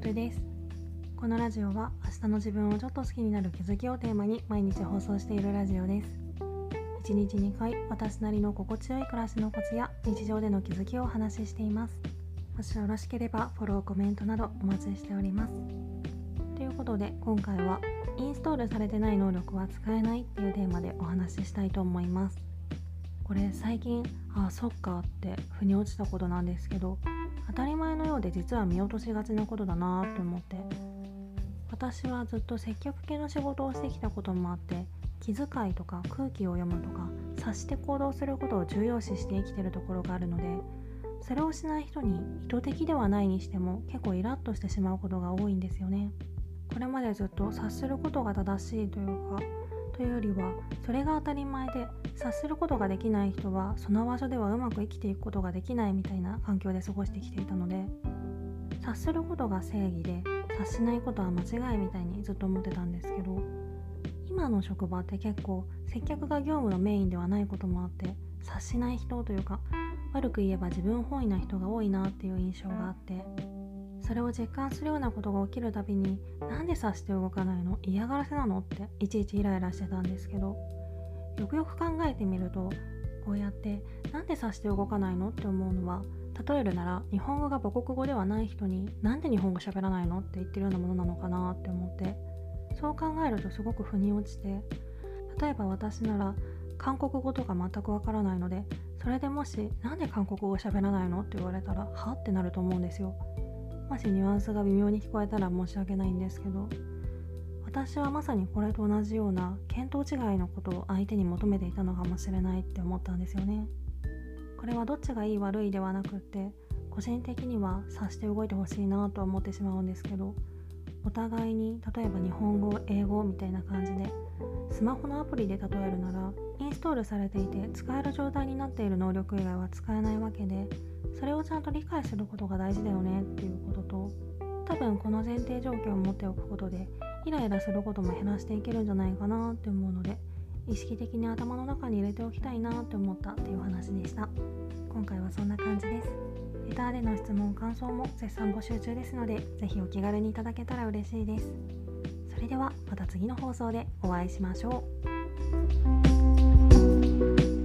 るです。このラジオは明日の自分をちょっと好きになる気づきをテーマに毎日放送しているラジオです。1日2回私なりの心地よい暮らしのコツや日常での気づきをお話ししています。もしよろしければフォローコメントなどお待ちしております。ということで今回はインストールされてない能力は使えないっていうテーマでお話ししたいと思います。これ最近あそっかって腑に落ちたことなんですけど当たり前のようで実は見落としがちなことだなって思って。私はずっと接客系の仕事をしてきたこともあって気遣いとか空気を読むとか察して行動することを重要視して生きてるところがあるのでそれをしない人に意図的ではないにしても結構イラッとしてしまうことが多いんですよね。これまでずっと察することが正しいというかというよりはそれが当たり前で察することができない人はその場所ではうまく生きていくことができないみたいな環境で過ごしてきていたので察することが正義で察しないことは間違いみたいにずっと思ってたんですけど今の職場って結構接客が業務のメインではないこともあって察しない人というか悪く言えば自分本位な人が多いなっていう印象があってそれを実感するようなことが起きるたびになんで察して動かないの？嫌がらせなの？っていちいちイライラしてたんですけど。よくよく考えてみるとこうやってなんで察して動かないの？って思うのは例えるなら日本語が母国語ではない人になんで日本語喋らないの？って言ってるようなものなのかなって思って。そう考えるとすごく腑に落ちて例えば私なら韓国語とか全くわからないのでそれでもしなんで韓国語喋らないの？って言われたらは？ってなると思うんですよ。もしニュアンスが微妙に聞こえたら申し訳ないんですけど私はまさにこれと同じような見当違いのことを相手に求めていたのかもしれないって思ったんですよね。これはどっちがいい悪いではなくって個人的には察して動いてほしいなと思ってしまうんですけどお互いに例えば日本語英語みたいな感じでスマホのアプリで例えるならインストールされていて使える状態になっている能力以外は使えないわけでそれをちゃんと理解することが大事だよねっていうことと多分この前提状況を持っておくことでイライラすることも減らしていけるんじゃないかなって思うので意識的に頭の中に入れておきたいなって思ったっていう話でした。今回はそんな感じです。Twitter での質問感想も絶賛募集中ですので是非お気軽にいただけたら嬉しいです。それではまた次の放送でお会いしましょう。